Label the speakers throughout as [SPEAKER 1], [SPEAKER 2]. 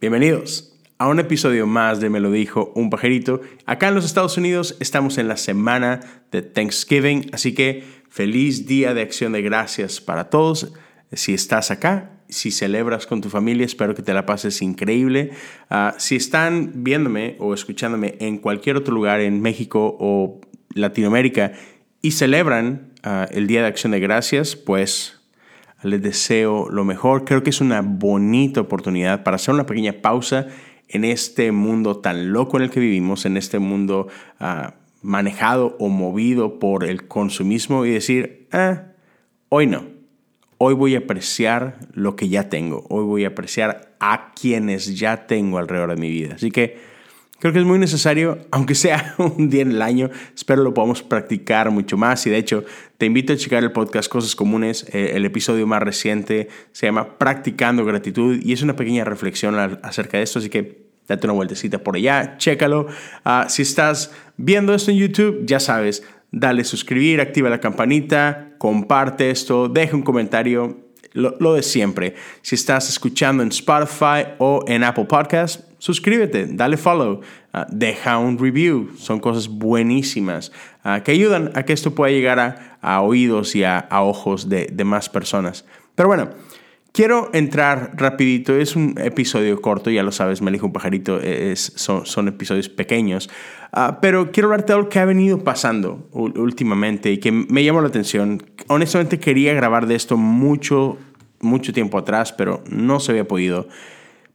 [SPEAKER 1] Bienvenidos a un episodio más de Me lo dijo un pajarito. Acá en los Estados Unidos estamos en la semana de Thanksgiving, así que feliz día de acción de gracias para todos. Si estás acá, si celebras con tu familia, espero que te la pases increíble. Ah, si están viéndome o escuchándome en cualquier otro lugar en México o Latinoamérica y celebran ah, el Día de Acción de Gracias, pues les deseo lo mejor. Creo que es una bonita oportunidad para hacer una pequeña pausa en este mundo tan loco en el que vivimos, en este mundo ah, manejado o movido por el consumismo y decir, ah, hoy no. Hoy voy a apreciar lo que ya tengo. Hoy voy a apreciar a quienes ya tengo alrededor de mi vida. Así que Creo que es muy necesario, aunque sea un día en el año, espero lo podamos practicar mucho más y de hecho te invito a checar el podcast Cosas Comunes, eh, el episodio más reciente se llama Practicando Gratitud y es una pequeña reflexión acerca de esto, así que date una vueltecita por allá, chécalo. Ah, si estás viendo esto en YouTube, ya sabes, dale suscribir, activa la campanita, comparte esto, deja un comentario, lo, de siempre. Si estás escuchando en Spotify o en Apple Podcast, suscríbete, dale follow, ah, deja un review. Son cosas buenísimas ah, que ayudan a que esto pueda llegar a, oídos y a, ojos de, más personas. Pero bueno, quiero entrar rapidito. Es un episodio corto, ya lo sabes, me elijo un pajarito, es, son, episodios pequeños. Ah, pero quiero hablarte de algo que ha venido pasando últimamente y que me llamó la atención. Honestamente quería grabar de esto mucho, mucho tiempo atrás, pero no se había podido.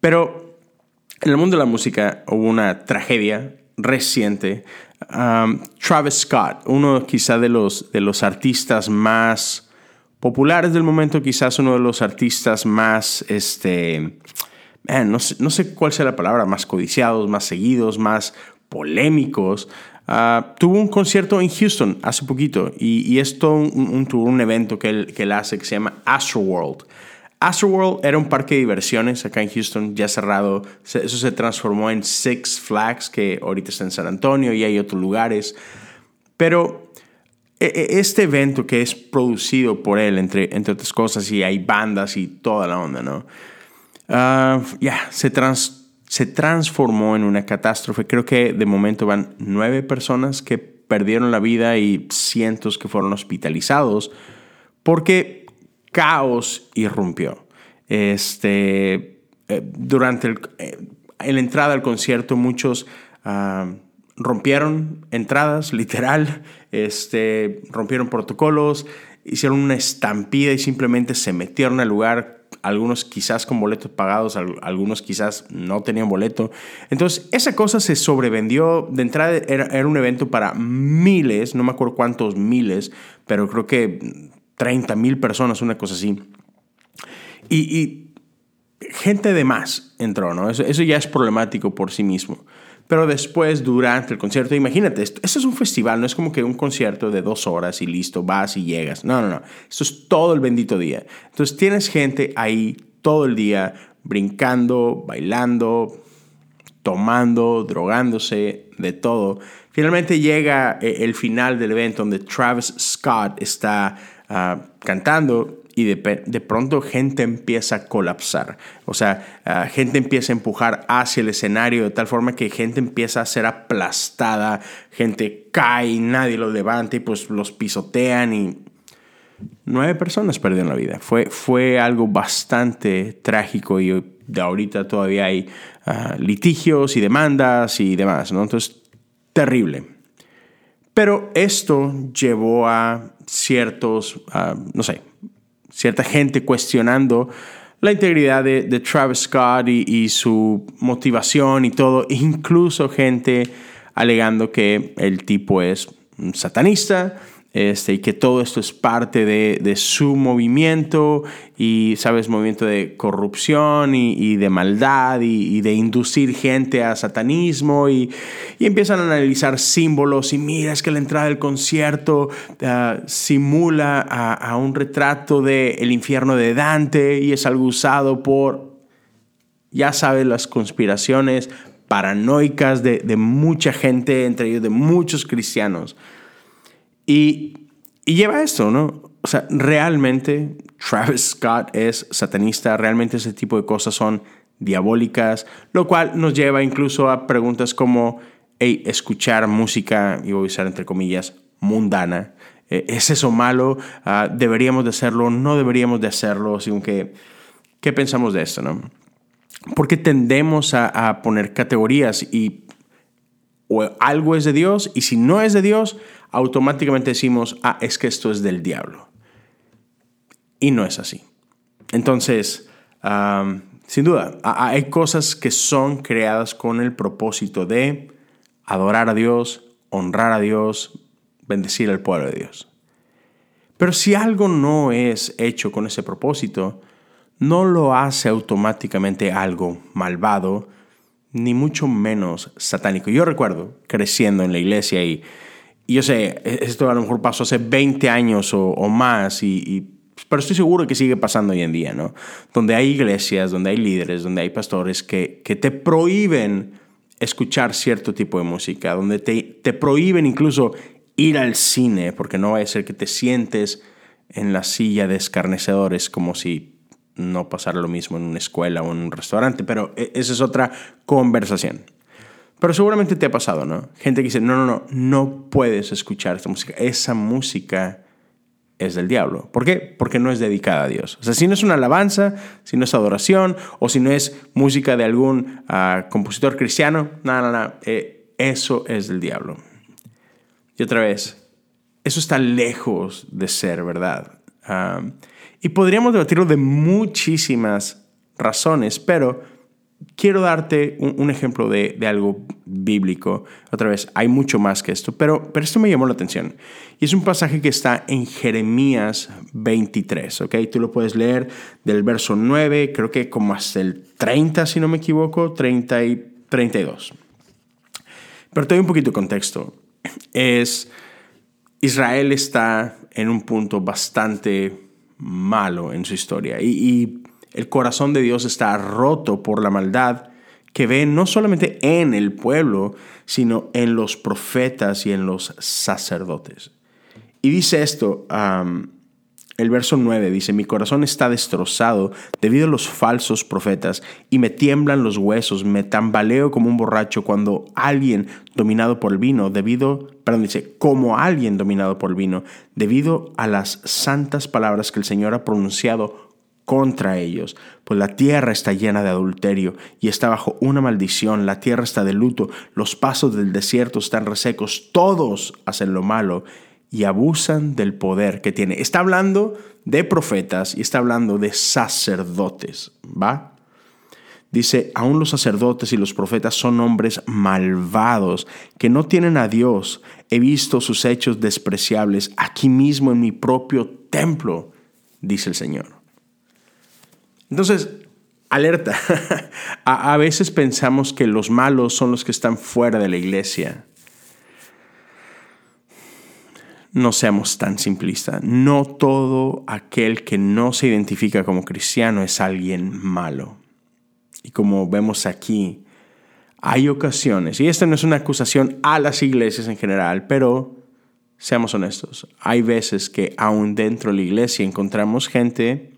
[SPEAKER 1] Pero en el mundo de la música hubo una tragedia reciente. Um, Travis Scott, uno quizá de los, de los artistas más populares del momento, quizás uno de los artistas más, este, no, sé, cuál sea la palabra, más codiciados, más seguidos, más polémicos. Uh, tuvo un concierto en Houston hace poquito y, esto un, un, un evento que él, que él hace que se llama Astroworld. Astroworld era un parque de diversiones acá en Houston, ya cerrado. Eso se transformó en Six Flags, que ahorita está en San Antonio y hay otros lugares. Pero e, e, este evento que es producido por él, entre, entre otras cosas, y hay bandas y toda la onda, ¿no? Ah, ya, se, se transformó en una catástrofe. Creo que de momento van nueve personas que perdieron la vida y cientos que fueron hospitalizados porque caos irrumpió. Este, eh, durante el, eh, la entrada al concierto muchos ah, rompieron entradas, literal, este, rompieron protocolos, hicieron una estampida y simplemente se metieron al lugar. Algunos quizás con boletos pagados, algunos quizás no tenían boleto. Entonces, esa cosa se sobrevendió. De entrada era, un evento para miles, no me acuerdo cuántos miles, pero creo que 30 mil personas, una cosa así. Y, gente de más entró, ¿no? Eso, eso, ya es problemático por sí mismo. Pero después, durante el concierto, imagínate, esto, es un festival, no es como que un concierto de dos horas y listo, vas y llegas. No, no, no. Esto es todo el bendito día. Entonces tienes gente ahí todo el día brincando, bailando, tomando, drogándose, de todo. Finalmente llega eh, el final del evento donde Travis Scott está Ah, cantando y de, pronto gente empieza a colapsar. O sea, ah, gente empieza a empujar hacia el escenario de tal forma que gente empieza a ser aplastada, gente cae y nadie lo levanta y pues los pisotean y nueve personas perdieron la vida. Fue, fue algo bastante trágico y de ahorita todavía hay ah, litigios y demandas y demás, ¿no? Entonces, terrible. Pero esto llevó a ciertos, ah, no sé, cierta gente cuestionando la integridad de, Travis Scott y, su motivación y todo, incluso gente alegando que el tipo es un satanista, este, y que todo esto es parte de, su movimiento y, sabes, movimiento de corrupción y, de maldad y, de inducir gente a satanismo y, empiezan a analizar símbolos y mira, es que la entrada del concierto ah, simula a, un retrato del el infierno de Dante y es algo usado por, ya sabes, las conspiraciones paranoicas de, de mucha gente, entre ellos de muchos cristianos. Y, lleva esto, ¿no? o sea, realmente Travis Scott es satanista, realmente ese tipo de cosas son diabólicas, lo cual nos lleva incluso a preguntas como, hey, escuchar música, y voy a usar entre comillas, mundana, eh, ¿es eso malo? Ah, ¿Deberíamos de hacerlo? ¿No deberíamos de hacerlo? Así que, ¿Qué pensamos de esto? No? Porque tendemos a, a poner categorías y o algo es de Dios y si no es de Dios, automáticamente decimos, ah, es que esto es del diablo. Y no es así. Entonces, sin duda, hay cosas que son creadas con el propósito de adorar a Dios, honrar a Dios, bendecir al pueblo de Dios. Pero si algo no es hecho con ese propósito, no lo hace automáticamente algo malvado, ni mucho menos satánico. Yo recuerdo creciendo en la iglesia y, yo sé, esto a lo mejor pasó hace 20 años o, más, y, pero estoy seguro que sigue pasando hoy en día, ¿no? Donde hay iglesias, donde hay líderes, donde hay pastores que, que te prohíben escuchar cierto tipo de música, donde te, te prohíben incluso ir al cine, porque no va a ser que te sientes en la silla de escarnecedores como si no pasara lo mismo en una escuela o en un restaurante, pero e, esa es otra conversación. Pero seguramente te ha pasado, ¿no? Gente que dice, no, no, no, no puedes escuchar esta música. Esa música es del diablo. ¿Por qué? Porque no es dedicada a Dios. O sea, si no es una alabanza, si no es adoración, o si no es música de algún ah, compositor cristiano, no, no, no, eh, eso es del diablo. Y otra vez, eso está lejos de ser verdad. Ah, y podríamos debatirlo de muchísimas razones, pero quiero darte un, ejemplo de, algo bíblico. Otra vez, hay mucho más que esto, pero, pero esto me llamó la atención. Y es un pasaje que está en Jeremías 23, ¿ok? Tú lo puedes leer del verso 9, creo que como hasta el 30, si no me equivoco, 30 y 32. Pero te doy un poquito de contexto. Es, Israel está en un punto bastante malo en su historia. Y, el corazón de Dios está roto por la maldad que ve no solamente en el pueblo, sino en los profetas y en los sacerdotes. Y dice esto, el verso 9 dice, mi corazón está destrozado debido a los falsos profetas y me tiemblan los huesos, me tambaleo como un borracho cuando alguien dominado por el vino, debido, perdón, dice, como alguien dominado por el vino, debido a las santas palabras que el Señor ha pronunciado contra ellos, pues la tierra está llena de adulterio y está bajo una maldición, la tierra está de luto, los pasos del desierto están resecos, todos hacen lo malo y abusan del poder que tiene. Está hablando de profetas y está hablando de sacerdotes, ¿va? Dice, aún los sacerdotes y los profetas son hombres malvados que no tienen a Dios. He visto sus hechos despreciables aquí mismo en mi propio templo, dice el Señor. Entonces, alerta. a, veces pensamos que los malos son los que están fuera de la iglesia no seamos tan simplistas. No todo aquel que no se identifica como cristiano es alguien malo. Y como vemos aquí, hay ocasiones, y esta no es una acusación a las iglesias en general, pero seamos honestos, hay veces que aún dentro de la iglesia encontramos gente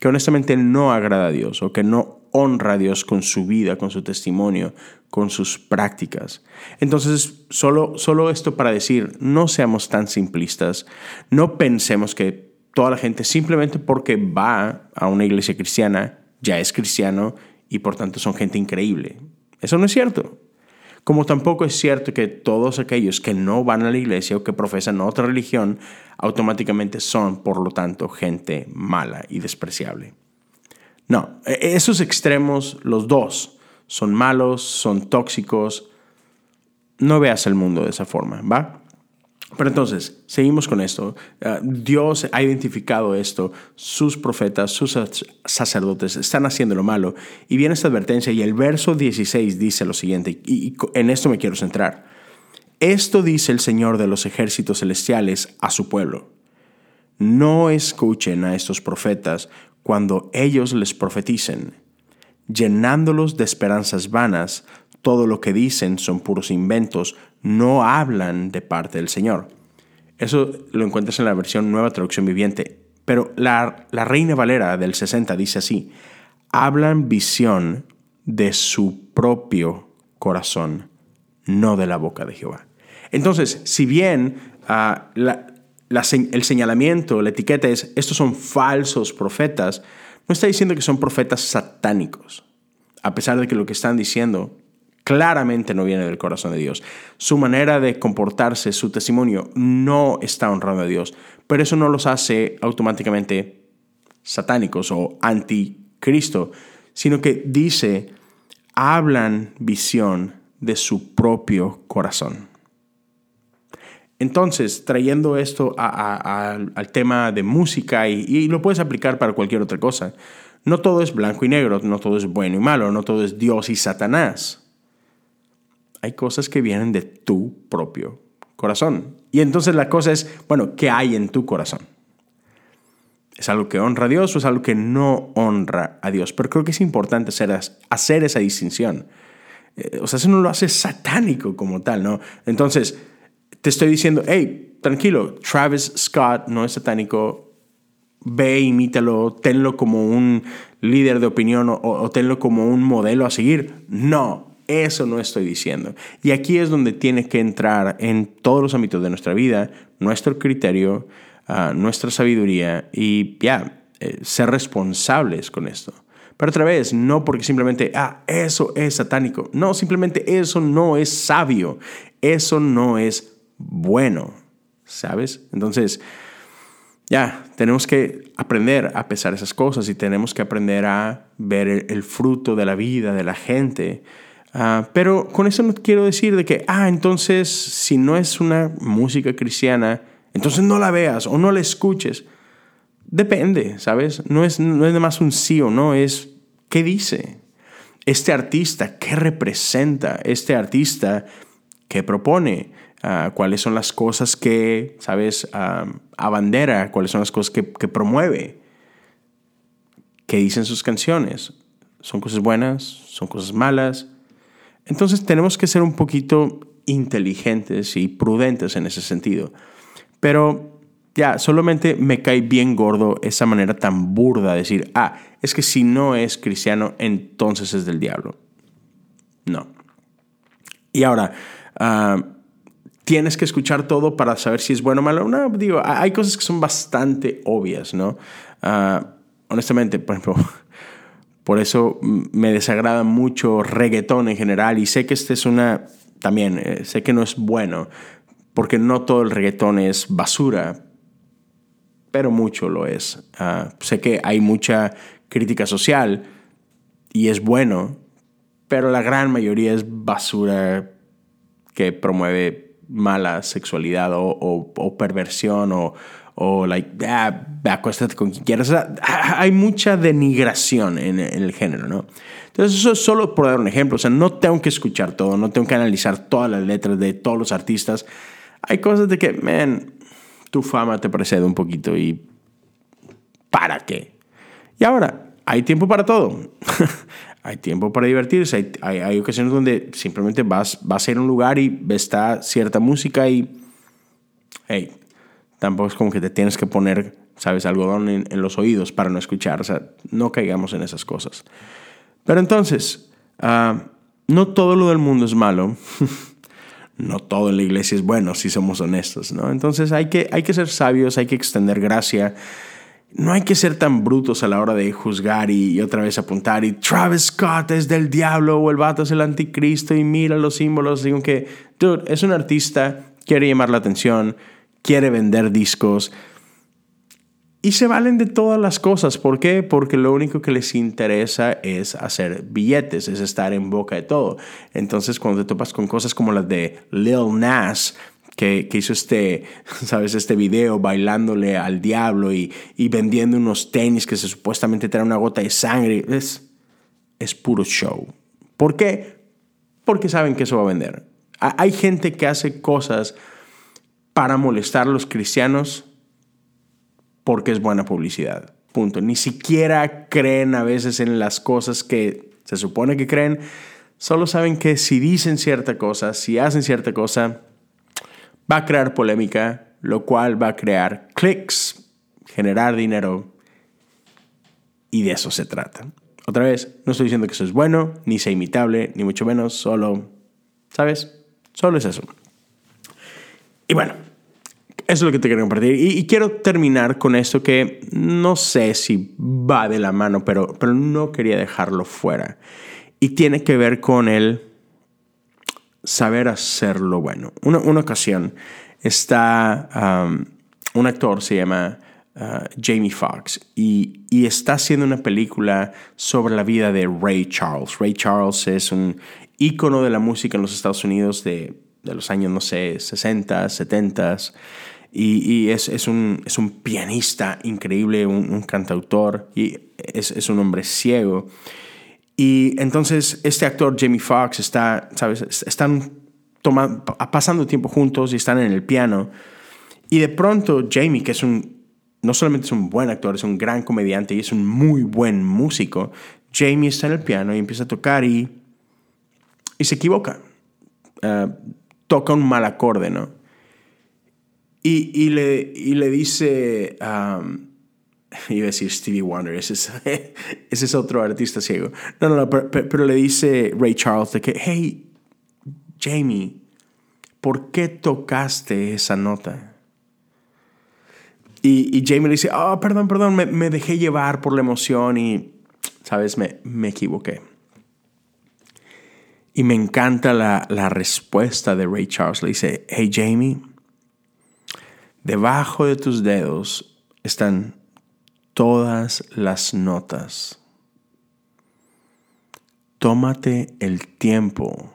[SPEAKER 1] que honestamente no agrada a Dios o que no honra a Dios con su vida, con su testimonio, con sus prácticas. Entonces, solo, solo esto para decir, no seamos tan simplistas, no pensemos que toda la gente simplemente porque va a una iglesia cristiana ya es cristiano y por tanto son gente increíble. Eso no es cierto. Como tampoco es cierto que todos aquellos que no van a la iglesia o que profesan otra religión automáticamente son, por lo tanto, gente mala y despreciable. No, e, esos extremos, los dos, son malos, son tóxicos. No veas el mundo de esa forma, ¿va? Pero entonces, seguimos con esto. Ah, Dios ha identificado esto, sus profetas, sus sacerdotes están haciendo lo malo. Y viene esta advertencia y el verso 16 dice lo siguiente, y en esto me quiero centrar. Esto dice el Señor de los ejércitos celestiales a su pueblo. No escuchen a estos profetas cuando ellos les profeticen, llenándolos de esperanzas vanas, todo lo que dicen son puros inventos, no hablan de parte del Señor. Eso lo encuentras en la versión Nueva Traducción Viviente. Pero la, Reina Valera del 60 dice así, hablan visión de su propio corazón, no de la boca de Jehová. Entonces, si bien ah, el señalamiento, la etiqueta es, estos son falsos profetas, no está diciendo que son profetas satánicos, a pesar de que lo que están diciendo claramente no viene del corazón de Dios. Su manera de comportarse, su testimonio, no está honrando a Dios, pero eso no los hace automáticamente satánicos o anticristo, sino que dice, hablan visión de su propio corazón. Entonces, trayendo esto al tema de música y, lo puedes aplicar para cualquier otra cosa, no todo es blanco y negro, no todo es bueno y malo, no todo es Dios y Satanás. Hay cosas que vienen de tu propio corazón. Y entonces la cosa es, bueno, ¿qué hay en tu corazón? ¿Es algo que honra a Dios o es algo que no honra a Dios? Pero creo que es importante hacer, hacer esa distinción. Eh, o sea, eso no lo hace satánico como tal, ¿no? Entonces, te estoy diciendo, hey, tranquilo, Travis Scott no es satánico, ve, imítalo, tenlo como un líder de opinión o, tenlo como un modelo a seguir. No, eso no estoy diciendo. Y aquí es donde tiene que entrar en todos los ámbitos de nuestra vida nuestro criterio, ah, nuestra sabiduría y ya, eh, ser responsables con esto. Pero otra vez, no porque simplemente, ah, eso es satánico. No, simplemente eso no es sabio. Eso no es bueno, ¿sabes? Entonces, ya, tenemos que aprender a pesar esas cosas y tenemos que aprender a ver el, fruto de la vida de la gente. Ah, pero con eso no quiero decir de que, ah, entonces, si no es una música cristiana, entonces no la veas o no la escuches. Depende, ¿sabes? No es, no es más un sí o no, es qué dice. Este artista, ¿qué representa? Este artista, ¿qué propone? Ah, cuáles son las cosas que, ¿sabes?, uh, abandera, cuáles son las cosas que, que promueve, qué dicen sus canciones. ¿Son cosas buenas? ¿Son cosas malas? Entonces tenemos que ser un poquito inteligentes y prudentes en ese sentido. Pero ya, solamente me cae bien gordo esa manera tan burda de decir, ah, es que si no es cristiano, entonces es del diablo. No. Y ahora, uh, tienes que escuchar todo para saber si es bueno o malo. No, digo, hay cosas que son bastante obvias, ¿no? Ah, honestamente, por ejemplo, por eso me desagrada mucho reggaetón en general y sé que este es una, también, eh, sé que no es bueno, porque no todo el reggaetón es basura, pero mucho lo es. Ah, sé que hay mucha crítica social y es bueno, pero la gran mayoría es basura que promueve mala sexualidad o, perversión o, o like, ah, acuéstate con quien quieras. hay mucha denigración en, el género, ¿no? Entonces, eso es solo por dar un ejemplo. O sea, no tengo que escuchar todo, no tengo que analizar todas las letras de todos los artistas. Hay cosas de que, man, tu fama te precede un poquito y ¿para qué? Y ahora, hay tiempo para todo. hay tiempo para divertirse, hay, ocasiones donde simplemente vas, vas a ir a un lugar y está cierta música y, hey, tampoco es como que te tienes que poner, sabes, algodón en, los oídos para no escuchar, o sea, no caigamos en esas cosas. Pero entonces, ah, no todo lo del mundo es malo, no todo en la iglesia es bueno, si somos honestos, ¿no? Entonces hay que, hay que ser sabios, hay que extender gracia no hay que ser tan brutos a la hora de juzgar y, otra vez apuntar y Travis Scott es del diablo o el vato es el anticristo y mira los símbolos. Digo que, dude, es un artista, quiere llamar la atención, quiere vender discos y se valen de todas las cosas. ¿Por qué? Porque lo único que les interesa es hacer billetes, es estar en boca de todo. Entonces, cuando te topas con cosas como las de Lil Nas, que, hizo este, ¿sabes? Este video bailándole al diablo y, vendiendo unos tenis que se supuestamente traen una gota de sangre. Es, es puro show. ¿Por qué? Porque saben que eso va a vender. Hay gente que hace cosas para molestar a los cristianos porque es buena publicidad. Punto. Ni siquiera creen a veces en las cosas que se supone que creen. Solo saben que si dicen cierta cosa, si hacen cierta cosa, va a crear polémica lo cual va a crear clics, generar dinero y de eso se trata. Otra vez, no estoy diciendo que eso es bueno, ni sea imitable, ni mucho menos, solo, ¿sabes? Solo es eso. Y bueno, eso es lo que te quiero compartir. Y, quiero terminar con esto que no sé si va de la mano, pero, pero no quería dejarlo fuera. Y tiene que ver con el saber hacer lo bueno. Una, una ocasión está um, un actor, se llama uh, Jamie Foxx, y, y, está haciendo una película sobre la vida de Ray Charles. Ray Charles es un ícono de la música en los Estados Unidos de, de los años, no sé, 60, 70. Y, es, es, un, es, un, pianista increíble, un, cantautor, y es, es, un hombre ciego. Y entonces este actor, Jamie Foxx, está, ¿sabes? Están tomando, pasando tiempo juntos y están en el piano. Y de pronto Jamie, que es un, no solamente es un buen actor, es un gran comediante y es un muy buen músico, Jamie está en el piano y empieza a tocar y, y se equivoca. Uh, toca un mal acorde, ¿no? Y, y, le, y le dice, um, iba a decir Stevie Wonder, ese es, ese es otro artista ciego. No, no, no, pero, pero, le dice Ray Charles de que, hey, Jamie, ¿por qué tocaste esa nota? Y, y Jamie le dice, oh, perdón, perdón, me, me, dejé llevar por la emoción y, ¿sabes? Me, me equivoqué. Y me encanta la, la respuesta de Ray Charles. Le dice, hey Jamie, Debajo de tus dedos están todas las notas. Tómate el tiempo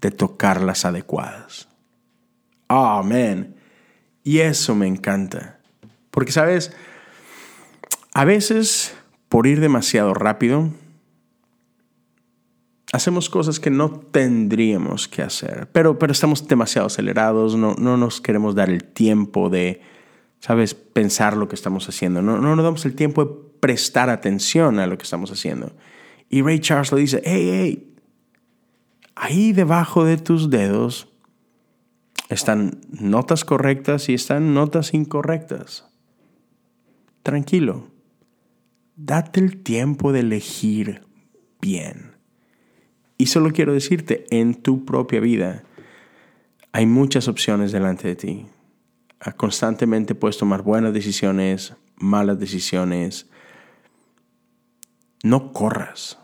[SPEAKER 1] de tocar las adecuadas. Amén. Y eso me encanta. Porque, ¿sabes? A veces, por ir demasiado rápido, hacemos cosas que no tendríamos que hacer, pero, pero estamos demasiado acelerados, no, no nos queremos dar el tiempo de, ¿sabes?, pensar lo que estamos haciendo, no, no nos damos el tiempo de prestar atención a lo que estamos haciendo. Y Ray Charles le dice, hey, hey, ahí debajo de tus dedos están notas correctas y están notas incorrectas. Tranquilo, date el tiempo de elegir bien. Y solo quiero decirte, en tu propia vida hay muchas opciones delante de ti. Ah, constantemente puedes tomar buenas decisiones, malas decisiones. No corras.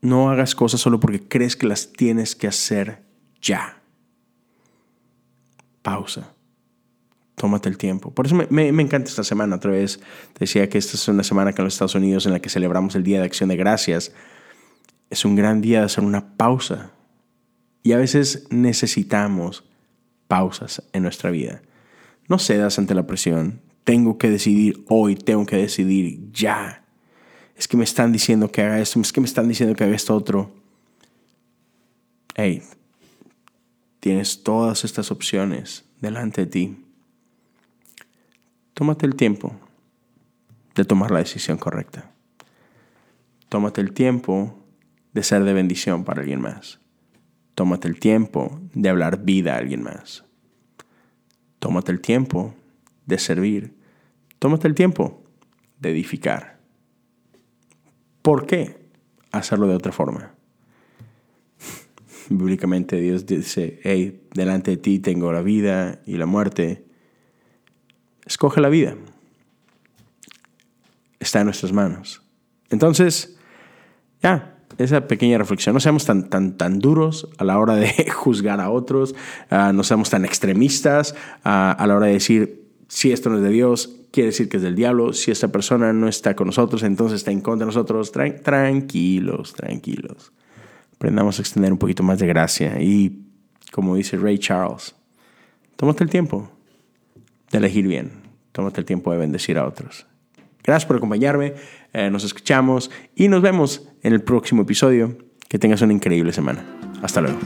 [SPEAKER 1] No hagas cosas solo porque crees que las tienes que hacer ya. Pausa. Tómate el tiempo. Por eso me, encanta esta semana. Otra vez decía que esta es una semana que en los Estados Unidos en la que celebramos el Día de Acción de Gracias es un gran día de hacer una pausa. Y a veces necesitamos pausas en nuestra vida. No cedas ante la presión. Tengo que decidir hoy, tengo que decidir ya. Es que me están diciendo que haga esto, es que me están diciendo que haga esto otro. Hey, tienes todas estas opciones delante de ti. Tómate el tiempo de tomar la decisión correcta. Tómate el tiempo de ser de bendición para alguien más. Tómate el tiempo de hablar vida a alguien más. Tómate el tiempo de servir. Tómate el tiempo de edificar. ¿Por qué hacerlo de otra forma? Bíblicamente Dios dice, hey, delante de ti tengo la vida y la muerte. Escoge la vida. Está en nuestras manos. Entonces, ya, esa pequeña reflexión. No seamos tan, tan, tan duros a la hora de juzgar a otros, uh, no seamos tan extremistas uh, a la hora de decir, si esto no es de Dios, quiere decir que es del diablo. Si esta persona no está con nosotros, entonces está en contra de nosotros. tranquilos, tranquilos. Aprendamos a extender un poquito más de gracia. Y como dice Ray Charles, tómate el tiempo de elegir bien. Tómate el tiempo de bendecir a otros. Gracias por acompañarme. Eh, nos escuchamos y nos vemos en el próximo episodio. Que tengas una increíble semana. Hasta luego.